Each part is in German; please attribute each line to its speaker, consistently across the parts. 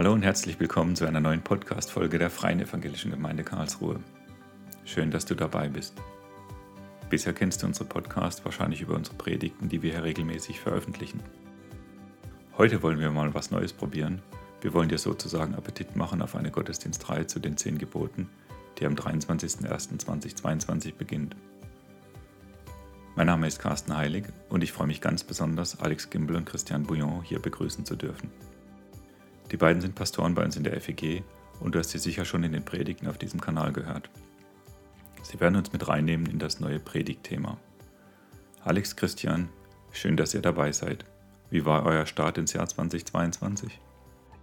Speaker 1: Hallo und herzlich willkommen zu einer neuen Podcast-Folge der Freien Evangelischen Gemeinde Karlsruhe. Schön, dass du dabei bist. Bisher kennst du unsere Podcast wahrscheinlich über unsere Predigten, die wir hier regelmäßig veröffentlichen. Heute wollen wir mal was Neues probieren. Wir wollen dir sozusagen Appetit machen auf eine Gottesdienstreihe zu den zehn Geboten, die am 23.01.2022 beginnt. Mein Name ist Carsten Heilig und ich freue mich ganz besonders, Alex Gimbel und Christian Bouillon hier begrüßen zu dürfen. Die beiden sind Pastoren bei uns in der FEG und du hast sie sicher schon in den Predigten auf diesem Kanal gehört. Sie werden uns mit reinnehmen in das neue Predigtthema. Alex, Christian, schön, dass ihr dabei seid. Wie war euer Start ins Jahr 2022?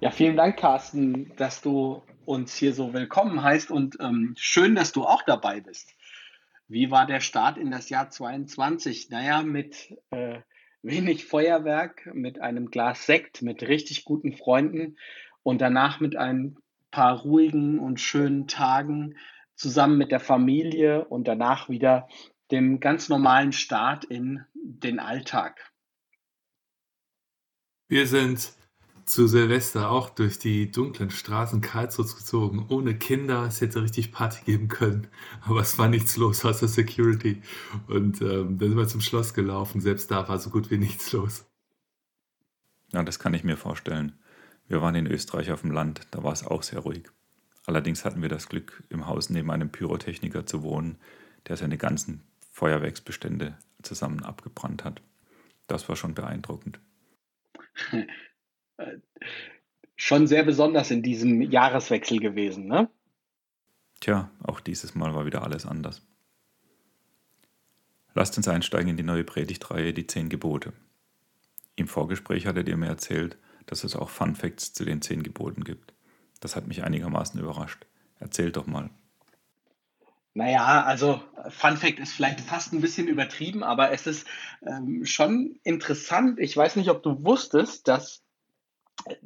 Speaker 2: Ja, vielen Dank, Carsten, dass du uns hier so willkommen heißt und ähm, schön, dass du auch dabei bist. Wie war der Start in das Jahr 22? Naja, mit äh, wenig Feuerwerk, mit einem Glas Sekt, mit richtig guten Freunden und danach mit ein paar ruhigen und schönen Tagen zusammen mit der Familie und danach wieder dem ganz normalen Start in den Alltag.
Speaker 3: Wir sind zu Silvester auch durch die dunklen Straßen Karlsruhe gezogen, ohne Kinder. Es hätte richtig Party geben können, aber es war nichts los außer Security. Und ähm, dann sind wir zum Schloss gelaufen. Selbst da war so gut wie nichts los.
Speaker 1: Ja, das kann ich mir vorstellen. Wir waren in Österreich auf dem Land, da war es auch sehr ruhig. Allerdings hatten wir das Glück, im Haus neben einem Pyrotechniker zu wohnen, der seine ganzen Feuerwerksbestände zusammen abgebrannt hat. Das war schon beeindruckend.
Speaker 2: schon sehr besonders in diesem Jahreswechsel gewesen, ne?
Speaker 1: Tja, auch dieses Mal war wieder alles anders. Lasst uns einsteigen in die neue Predigtreihe Die Zehn Gebote. Im Vorgespräch hattet ihr mir erzählt, dass es auch Fun Facts zu den zehn Geboten gibt. Das hat mich einigermaßen überrascht. Erzählt doch mal.
Speaker 2: Naja, also Fun Fact ist vielleicht fast ein bisschen übertrieben, aber es ist ähm, schon interessant. Ich weiß nicht, ob du wusstest, dass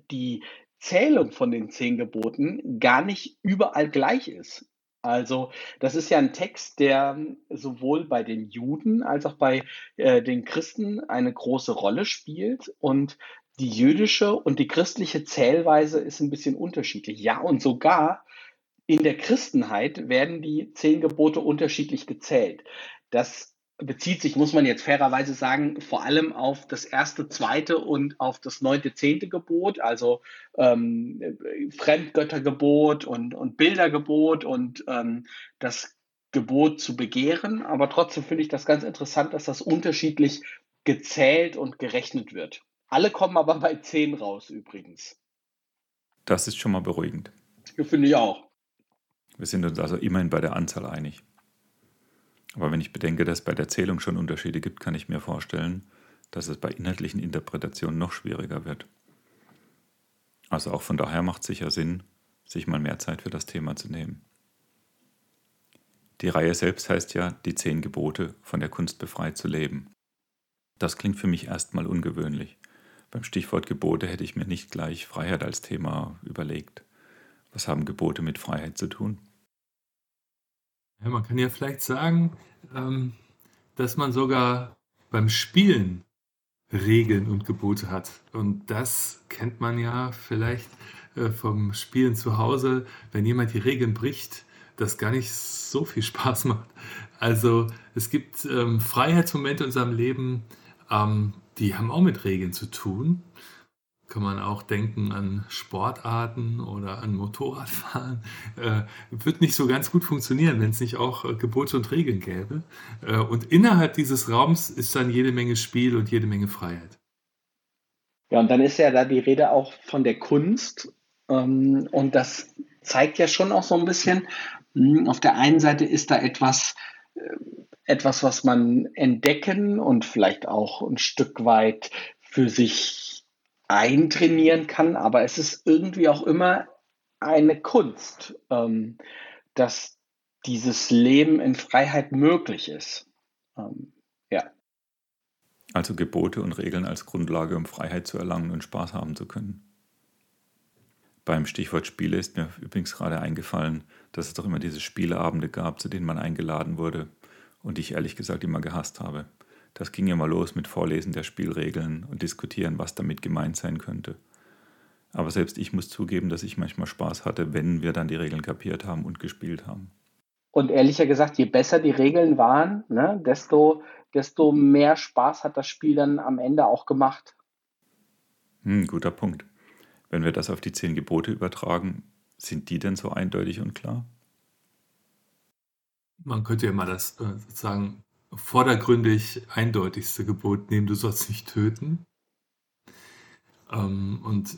Speaker 2: die Zählung von den zehn Geboten gar nicht überall gleich ist. Also das ist ja ein Text, der sowohl bei den Juden als auch bei äh, den Christen eine große Rolle spielt und die jüdische und die christliche Zählweise ist ein bisschen unterschiedlich. Ja, und sogar in der Christenheit werden die zehn Gebote unterschiedlich gezählt. Das bezieht sich, muss man jetzt fairerweise sagen, vor allem auf das erste, zweite und auf das neunte, zehnte Gebot, also ähm, Fremdgöttergebot und, und Bildergebot und ähm, das Gebot zu begehren. Aber trotzdem finde ich das ganz interessant, dass das unterschiedlich gezählt und gerechnet wird. Alle kommen aber bei zehn raus übrigens.
Speaker 1: Das ist schon mal beruhigend.
Speaker 2: Finde ich auch.
Speaker 1: Wir sind uns also immerhin bei der Anzahl einig. Aber wenn ich bedenke, dass es bei der Zählung schon Unterschiede gibt, kann ich mir vorstellen, dass es bei inhaltlichen Interpretationen noch schwieriger wird. Also auch von daher macht es sicher Sinn, sich mal mehr Zeit für das Thema zu nehmen. Die Reihe selbst heißt ja Die zehn Gebote von der Kunst befreit zu leben. Das klingt für mich erstmal ungewöhnlich. Beim Stichwort Gebote hätte ich mir nicht gleich Freiheit als Thema überlegt. Was haben Gebote mit Freiheit zu tun?
Speaker 3: Ja, man kann ja vielleicht sagen, ähm, dass man sogar beim Spielen Regeln und Gebote hat. Und das kennt man ja vielleicht äh, vom Spielen zu Hause, wenn jemand die Regeln bricht, das gar nicht so viel Spaß macht. Also es gibt ähm, Freiheitsmomente in unserem Leben, ähm, die haben auch mit Regeln zu tun kann man auch denken an Sportarten oder an Motorradfahren. Äh, wird nicht so ganz gut funktionieren, wenn es nicht auch äh, Gebote und Regeln gäbe. Äh, und innerhalb dieses Raums ist dann jede Menge Spiel und jede Menge Freiheit.
Speaker 2: Ja, und dann ist ja da die Rede auch von der Kunst. Ähm, und das zeigt ja schon auch so ein bisschen, mh, hm, auf der einen Seite ist da etwas, äh, etwas, was man entdecken und vielleicht auch ein Stück weit für sich eintrainieren kann, aber es ist irgendwie auch immer eine Kunst, ähm, dass dieses Leben in Freiheit möglich ist. Ähm, ja.
Speaker 1: Also Gebote und Regeln als Grundlage, um Freiheit zu erlangen und Spaß haben zu können. Beim Stichwort Spiele ist mir übrigens gerade eingefallen, dass es doch immer diese Spieleabende gab, zu denen man eingeladen wurde und die ich ehrlich gesagt immer gehasst habe. Das ging ja mal los mit Vorlesen der Spielregeln und diskutieren, was damit gemeint sein könnte. Aber selbst ich muss zugeben, dass ich manchmal Spaß hatte, wenn wir dann die Regeln kapiert haben und gespielt haben.
Speaker 2: Und ehrlicher gesagt, je besser die Regeln waren, ne, desto, desto mehr Spaß hat das Spiel dann am Ende auch gemacht.
Speaker 1: Hm, guter Punkt. Wenn wir das auf die zehn Gebote übertragen, sind die denn so eindeutig und klar?
Speaker 3: Man könnte ja mal das äh, sozusagen vordergründig eindeutigste Gebot nehmen, du sollst nicht töten. Ähm, und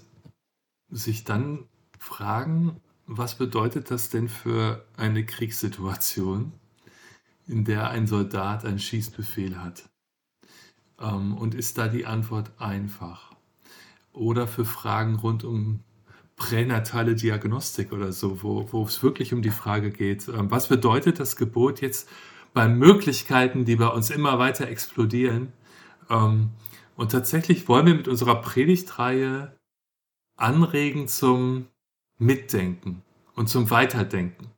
Speaker 3: sich dann fragen, was bedeutet das denn für eine Kriegssituation, in der ein Soldat einen Schießbefehl hat? Ähm, und ist da die Antwort einfach? Oder für Fragen rund um pränatale Diagnostik oder so, wo, wo es wirklich um die Frage geht, ähm, was bedeutet das Gebot jetzt bei Möglichkeiten, die bei uns immer weiter explodieren? Ähm, und tatsächlich wollen wir mit unserer Predigtreihe anregen zum Mitdenken und zum Weiterdenken.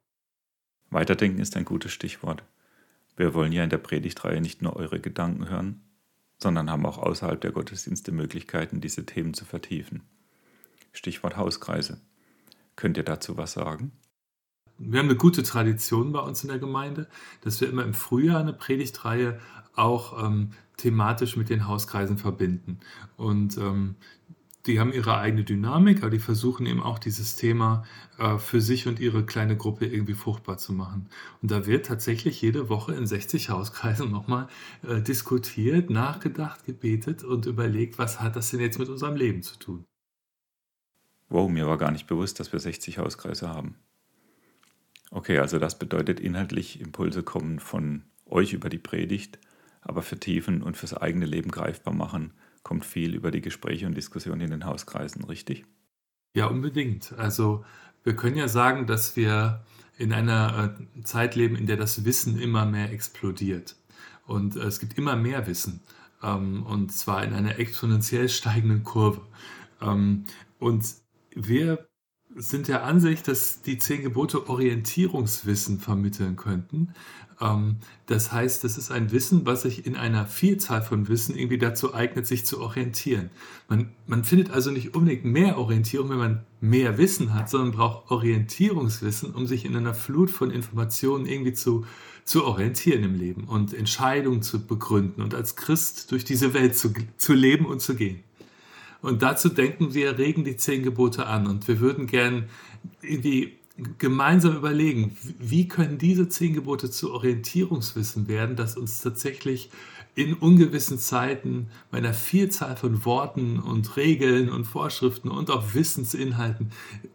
Speaker 1: Weiterdenken ist ein gutes Stichwort. Wir wollen ja in der Predigtreihe nicht nur eure Gedanken hören, sondern haben auch außerhalb der Gottesdienste Möglichkeiten, diese Themen zu vertiefen. Stichwort Hauskreise. Könnt ihr dazu was sagen?
Speaker 3: Wir haben eine gute Tradition bei uns in der Gemeinde, dass wir immer im Frühjahr eine Predigtreihe auch ähm, thematisch mit den Hauskreisen verbinden. Und ähm, die haben ihre eigene Dynamik, aber die versuchen eben auch dieses Thema äh, für sich und ihre kleine Gruppe irgendwie fruchtbar zu machen. Und da wird tatsächlich jede Woche in 60 Hauskreisen nochmal äh, diskutiert, nachgedacht, gebetet und überlegt, was hat das denn jetzt mit unserem Leben zu tun.
Speaker 1: Wow, mir war gar nicht bewusst, dass wir 60 Hauskreise haben. Okay, also das bedeutet inhaltlich Impulse kommen von euch über die Predigt, aber vertiefen und fürs eigene Leben greifbar machen kommt viel über die Gespräche und Diskussionen in den Hauskreisen, richtig?
Speaker 3: Ja, unbedingt. Also wir können ja sagen, dass wir in einer äh, Zeit leben, in der das Wissen immer mehr explodiert. Und äh, es gibt immer mehr Wissen. Ähm, und zwar in einer exponentiell steigenden Kurve. Ähm, und wir sind der Ansicht, dass die zehn Gebote Orientierungswissen vermitteln könnten. Ähm, das heißt, das ist ein Wissen, was sich in einer Vielzahl von Wissen irgendwie dazu eignet, sich zu orientieren. Man, man findet also nicht unbedingt mehr Orientierung, wenn man mehr Wissen hat, sondern braucht Orientierungswissen, um sich in einer Flut von Informationen irgendwie zu, zu orientieren im Leben und Entscheidungen zu begründen und als Christ durch diese Welt zu, zu leben und zu gehen. Und dazu denken wir, regen die zehn Gebote an. Und wir würden gern irgendwie gemeinsam überlegen, wie können diese zehn Gebote zu Orientierungswissen werden, dass uns tatsächlich in ungewissen Zeiten bei einer Vielzahl von Worten und Regeln und Vorschriften und auch Wissensinhalten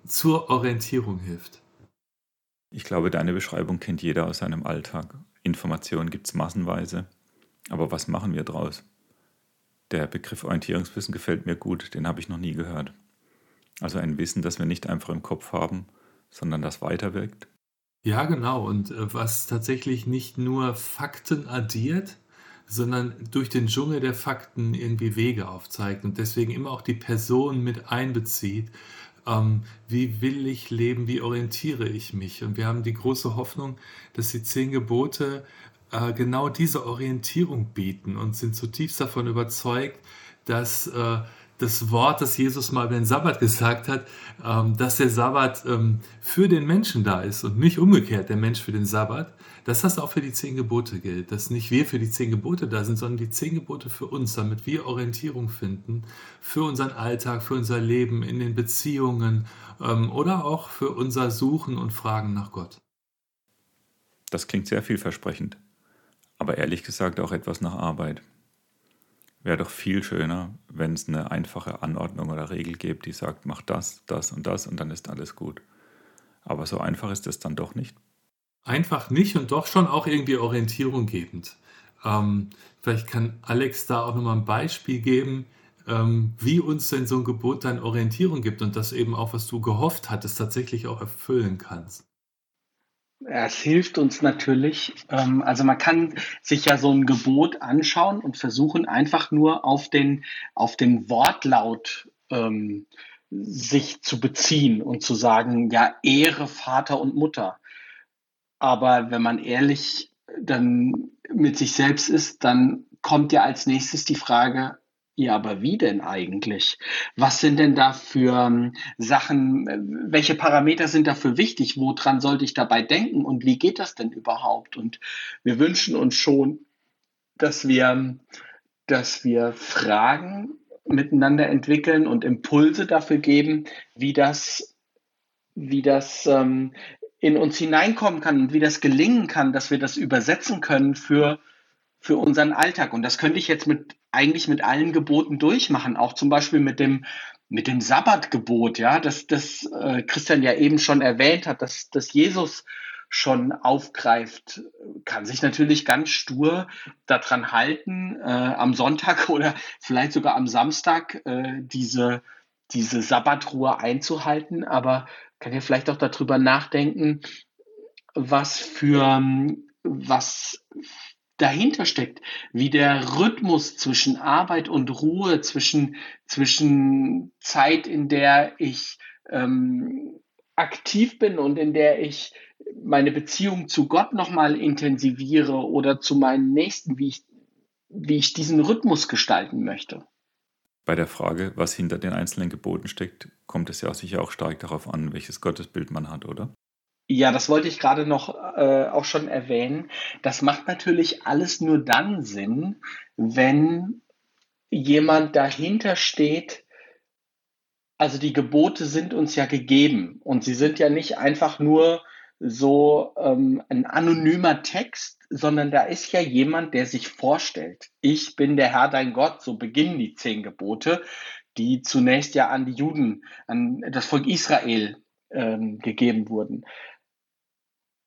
Speaker 3: zur Orientierung hilft.
Speaker 1: Ich glaube, deine Beschreibung kennt jeder aus seinem Alltag. Informationen gibt es massenweise. Aber was machen wir draus? Der Begriff Orientierungswissen gefällt mir gut, den habe ich noch nie gehört. Also ein Wissen, das wir nicht einfach im Kopf haben, sondern das weiterwirkt.
Speaker 3: Ja, genau. Und äh, was tatsächlich nicht nur Fakten addiert, sondern durch den Dschungel der Fakten irgendwie Wege aufzeigt und deswegen immer auch die Person mit einbezieht. Ähm, wie will ich leben? Wie orientiere ich mich? Und wir haben die große Hoffnung, dass die zehn Gebote äh, genau diese Orientierung bieten und sind zutiefst davon überzeugt, dass äh, das Wort, das Jesus mal über den Sabbat gesagt hat, ähm, dass der Sabbat ähm, für den Menschen da ist und nicht umgekehrt der Mensch für den Sabbat, dass das auch für die zehn Gebote gilt. Dass nicht wir für die zehn Gebote da sind, sondern die zehn Gebote für uns, damit wir Orientierung finden für unseren Alltag, für unser Leben in den Beziehungen ähm, oder auch für unser Suchen und Fragen nach Gott.
Speaker 1: Das klingt sehr vielversprechend aber ehrlich gesagt auch etwas nach Arbeit. Wäre doch viel schöner, wenn es eine einfache Anordnung oder Regel gibt, die sagt, mach das, das und das und dann ist alles gut. Aber so einfach ist es dann doch nicht.
Speaker 3: Einfach nicht und doch schon auch irgendwie Orientierung gebend. Ähm, vielleicht kann Alex da auch nochmal ein Beispiel geben, ähm, wie uns denn so ein Gebot dann Orientierung gibt und das eben auch, was du gehofft hattest, tatsächlich auch erfüllen kannst.
Speaker 2: Es hilft uns natürlich. Ähm, also man kann sich ja so ein Gebot anschauen und versuchen einfach nur auf den, auf den Wortlaut ähm, sich zu beziehen und zu sagen, ja, Ehre Vater und Mutter. Aber wenn man ehrlich dann mit sich selbst ist, dann kommt ja als nächstes die Frage, Ja, aber wie denn eigentlich? Was sind denn da für ähm, Sachen, äh, welche Parameter sind dafür wichtig? Woran sollte ich dabei denken und wie geht das denn überhaupt? Und wir wünschen uns schon, dass wir, dass wir Fragen miteinander entwickeln und Impulse dafür geben, wie das, wie das ähm, in uns hineinkommen kann und wie das gelingen kann, dass wir das übersetzen können für, für unseren Alltag. Und das könnte ich jetzt mit eigentlich mit allen Geboten durchmachen, auch zum Beispiel mit dem mit dem Sabbatgebot, ja, das das äh, Christian ja eben schon erwähnt hat, dass, dass Jesus schon aufgreift, kann sich natürlich ganz stur daran halten, äh, am Sonntag oder vielleicht sogar am Samstag äh, diese, diese Sabbatruhe einzuhalten, aber kann ja vielleicht auch darüber nachdenken, was für was dahinter steckt, wie der Rhythmus zwischen Arbeit und Ruhe, zwischen, zwischen Zeit, in der ich ähm, aktiv bin und in der ich meine Beziehung zu Gott nochmal intensiviere oder zu meinen Nächsten, wie ich, wie ich diesen Rhythmus gestalten möchte.
Speaker 1: Bei der Frage, was hinter den einzelnen Geboten steckt, kommt es ja sicher auch stark darauf an, welches Gottesbild man hat, oder?
Speaker 2: Ja, das wollte ich gerade noch äh, auch schon erwähnen. Das macht natürlich alles nur dann Sinn, wenn jemand dahinter steht. Also die Gebote sind uns ja gegeben und sie sind ja nicht einfach nur so ähm, ein anonymer Text, sondern da ist ja jemand, der sich vorstellt. Ich bin der Herr dein Gott, so beginnen die zehn Gebote, die zunächst ja an die Juden, an das Volk Israel ähm, gegeben wurden.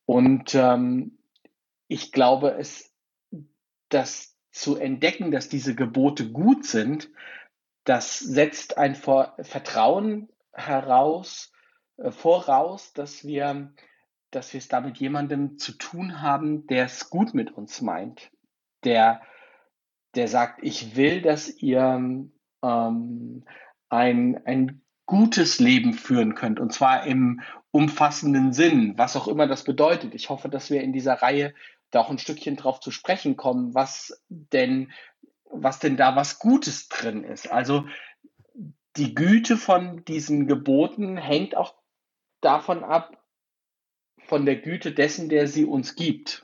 Speaker 2: Und ähm, ich glaube, es, das zu entdecken, dass diese Gebote gut sind, das setzt ein Vertrauen heraus, äh, voraus, dass wir, dass wir es da mit jemandem zu tun haben, der es gut mit uns meint, der, der sagt, ich will, dass ihr ähm, ein, ein gutes Leben führen könnt, und zwar im umfassenden Sinn, was auch immer das bedeutet. Ich hoffe, dass wir in dieser Reihe da auch ein Stückchen drauf zu sprechen kommen, was denn, was denn da was Gutes drin ist. Also die Güte von diesen Geboten hängt auch davon ab, von der Güte dessen, der sie uns gibt.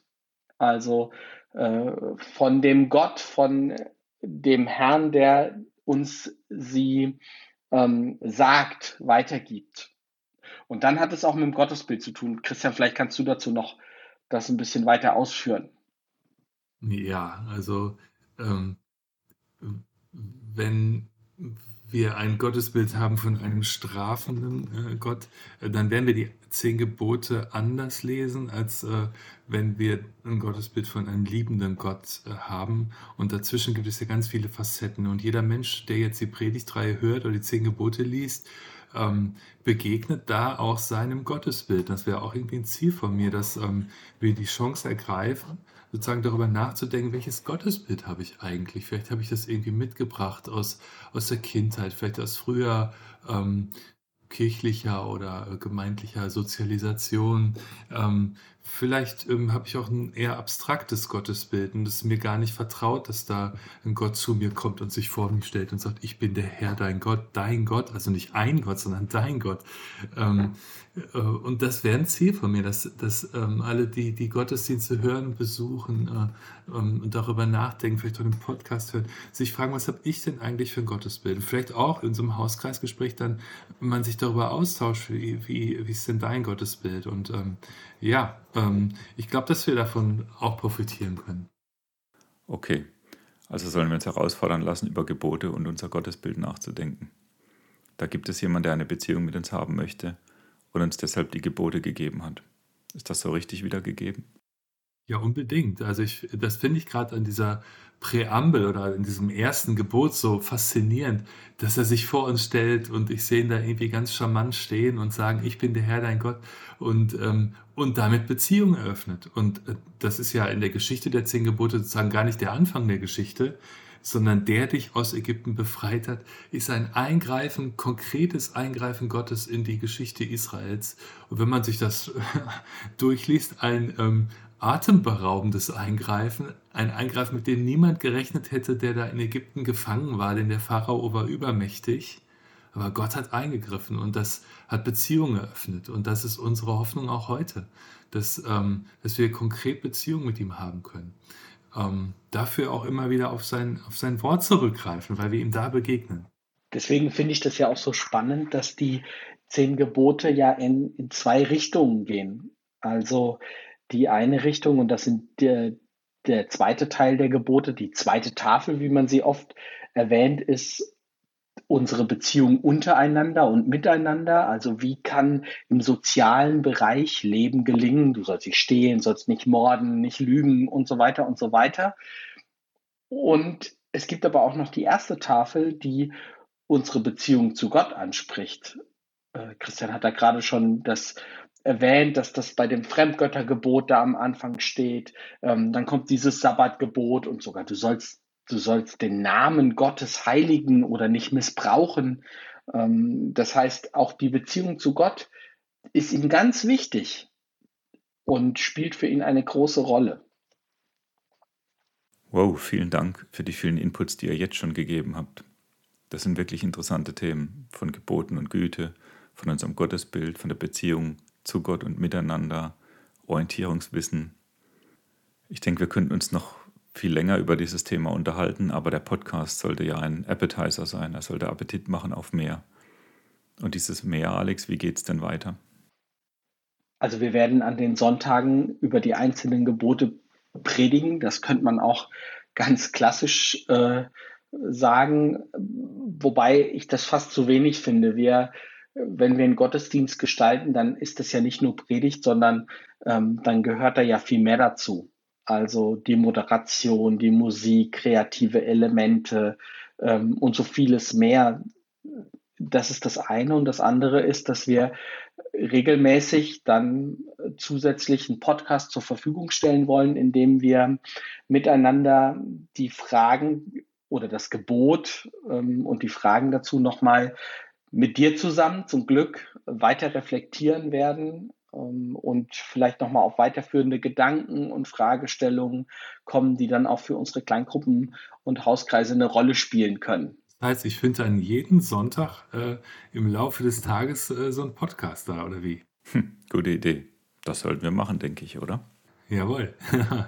Speaker 2: Also äh, von dem Gott, von dem Herrn, der uns sie ähm, sagt, weitergibt. Und dann hat es auch mit dem Gottesbild zu tun. Christian, vielleicht kannst du dazu noch das ein bisschen weiter ausführen.
Speaker 3: Ja, also ähm, wenn wir ein Gottesbild haben von einem strafenden äh, Gott, äh, dann werden wir die zehn Gebote anders lesen, als äh, wenn wir ein Gottesbild von einem liebenden Gott äh, haben. Und dazwischen gibt es ja ganz viele Facetten. Und jeder Mensch, der jetzt die Predigtreihe hört oder die zehn Gebote liest, ähm, begegnet da auch seinem Gottesbild. Das wäre auch irgendwie ein Ziel von mir, dass ähm, wir die Chance ergreifen, sozusagen darüber nachzudenken, welches Gottesbild habe ich eigentlich? Vielleicht habe ich das irgendwie mitgebracht aus, aus der Kindheit, vielleicht aus früher ähm, kirchlicher oder gemeindlicher Sozialisation. Ähm, vielleicht ähm, habe ich auch ein eher abstraktes Gottesbild und es ist mir gar nicht vertraut, dass da ein Gott zu mir kommt und sich vor mich stellt und sagt, ich bin der Herr, dein Gott, dein Gott, also nicht ein Gott, sondern dein Gott. Ähm, äh, und das wäre ein Ziel von mir, dass, dass ähm, alle, die die Gottesdienste hören, besuchen äh, ähm, und darüber nachdenken, vielleicht auch den Podcast hören, sich fragen, was habe ich denn eigentlich für ein Gottesbild? Und vielleicht auch in so einem Hauskreisgespräch dann man sich darüber austauscht, wie, wie, wie ist denn dein Gottesbild? Und ähm, ja, ähm, ich glaube, dass wir davon auch profitieren können.
Speaker 1: Okay, also sollen wir uns herausfordern lassen, über Gebote und unser Gottesbild nachzudenken. Da gibt es jemanden, der eine Beziehung mit uns haben möchte und uns deshalb die Gebote gegeben hat. Ist das so richtig wiedergegeben?
Speaker 3: Ja, unbedingt. Also ich, das finde ich gerade an dieser Präambel oder in diesem ersten Gebot so faszinierend, dass er sich vor uns stellt und ich sehe ihn da irgendwie ganz charmant stehen und sagen, ich bin der Herr, dein Gott und, ähm, und damit Beziehungen eröffnet. Und äh, das ist ja in der Geschichte der zehn Gebote sozusagen gar nicht der Anfang der Geschichte, sondern der dich aus Ägypten befreit hat, ist ein Eingreifen, konkretes Eingreifen Gottes in die Geschichte Israels. Und wenn man sich das durchliest, ein ähm, atemberaubendes Eingreifen, ein Eingreifen, mit dem niemand gerechnet hätte, der da in Ägypten gefangen war, denn der Pharao war übermächtig. Aber Gott hat eingegriffen und das hat Beziehungen eröffnet. Und das ist unsere Hoffnung auch heute, dass, ähm, dass wir konkret Beziehungen mit ihm haben können. Ähm, dafür auch immer wieder auf sein, auf sein Wort zurückgreifen, weil wir ihm da begegnen.
Speaker 2: Deswegen finde ich das ja auch so spannend, dass die zehn Gebote ja in, in zwei Richtungen gehen. Also die eine Richtung, und das sind der, der zweite Teil der Gebote, die zweite Tafel, wie man sie oft erwähnt, ist unsere Beziehung untereinander und miteinander. Also wie kann im sozialen Bereich Leben gelingen? Du sollst nicht stehen, sollst nicht morden, nicht lügen und so weiter und so weiter. Und es gibt aber auch noch die erste Tafel, die unsere Beziehung zu Gott anspricht. Äh, Christian hat da gerade schon das erwähnt, dass das bei dem Fremdgöttergebot da am Anfang steht. Ähm, dann kommt dieses Sabbatgebot und sogar du sollst du sollst den Namen Gottes heiligen oder nicht missbrauchen. Ähm, das heißt, auch die Beziehung zu Gott ist ihm ganz wichtig und spielt für ihn eine große Rolle.
Speaker 1: Wow, vielen Dank für die vielen Inputs, die ihr jetzt schon gegeben habt. Das sind wirklich interessante Themen von Geboten und Güte, von unserem Gottesbild, von der Beziehung zu Gott und miteinander, Orientierungswissen. Ich denke, wir könnten uns noch viel länger über dieses Thema unterhalten, aber der Podcast sollte ja ein Appetizer sein. Er sollte Appetit machen auf mehr. Und dieses Mehr, Alex, wie geht es denn weiter?
Speaker 2: Also wir werden an den Sonntagen über die einzelnen Gebote predigen. Das könnte man auch ganz klassisch äh, sagen, wobei ich das fast zu wenig finde. Wir, wenn wir einen Gottesdienst gestalten, dann ist das ja nicht nur Predigt, sondern ähm, dann gehört da ja viel mehr dazu also die Moderation, die Musik, kreative Elemente ähm, und so vieles mehr. Das ist das eine. Und das andere ist, dass wir regelmäßig dann zusätzlich einen Podcast zur Verfügung stellen wollen, in dem wir miteinander die Fragen oder das Gebot ähm, und die Fragen dazu nochmal mit dir zusammen zum Glück weiter reflektieren werden ähm, und vielleicht nochmal auf weiterführende Gedanken und Fragestellungen kommen, die dann auch für unsere Kleingruppen und Hauskreise eine Rolle spielen können.
Speaker 3: Das heißt, ich finde dann jeden Sonntag äh, im Laufe des Tages äh, so einen Podcast da, oder wie?
Speaker 1: Hm, gute Idee. Das sollten wir machen, denke ich, oder?
Speaker 3: Jawohl.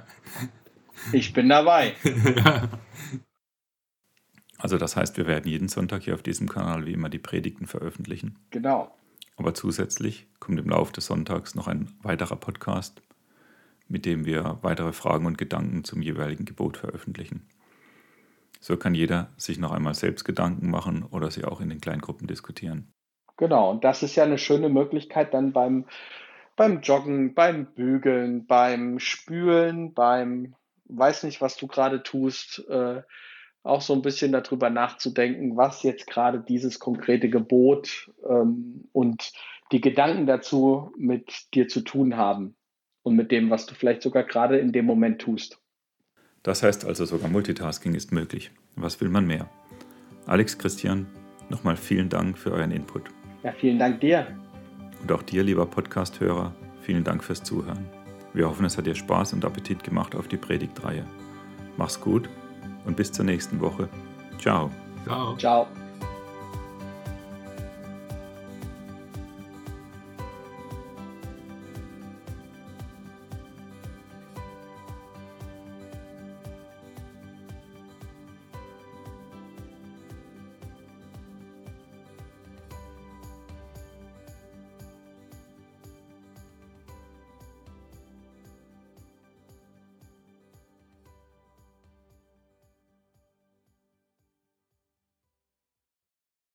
Speaker 2: ich bin dabei.
Speaker 1: Also das heißt, wir werden jeden Sonntag hier auf diesem Kanal wie immer die Predigten veröffentlichen.
Speaker 2: Genau.
Speaker 1: Aber zusätzlich kommt im Laufe des Sonntags noch ein weiterer Podcast, mit dem wir weitere Fragen und Gedanken zum jeweiligen Gebot veröffentlichen. So kann jeder sich noch einmal selbst Gedanken machen oder sie auch in den Kleingruppen diskutieren.
Speaker 2: Genau, und das ist ja eine schöne Möglichkeit dann beim, beim Joggen, beim Bügeln, beim Spülen, beim weiß nicht, was du gerade tust, äh, auch so ein bisschen darüber nachzudenken, was jetzt gerade dieses konkrete Gebot ähm, und die Gedanken dazu mit dir zu tun haben und mit dem, was du vielleicht sogar gerade in dem Moment tust.
Speaker 1: Das heißt also, sogar Multitasking ist möglich. Was will man mehr? Alex, Christian, nochmal vielen Dank für euren Input.
Speaker 2: Ja, vielen Dank dir.
Speaker 1: Und auch dir, lieber Podcast-Hörer, vielen Dank fürs Zuhören. Wir hoffen, es hat dir Spaß und Appetit gemacht auf die Predigtreihe. Mach's gut und bis zur nächsten Woche. Ciao.
Speaker 3: Ciao.
Speaker 2: Ciao.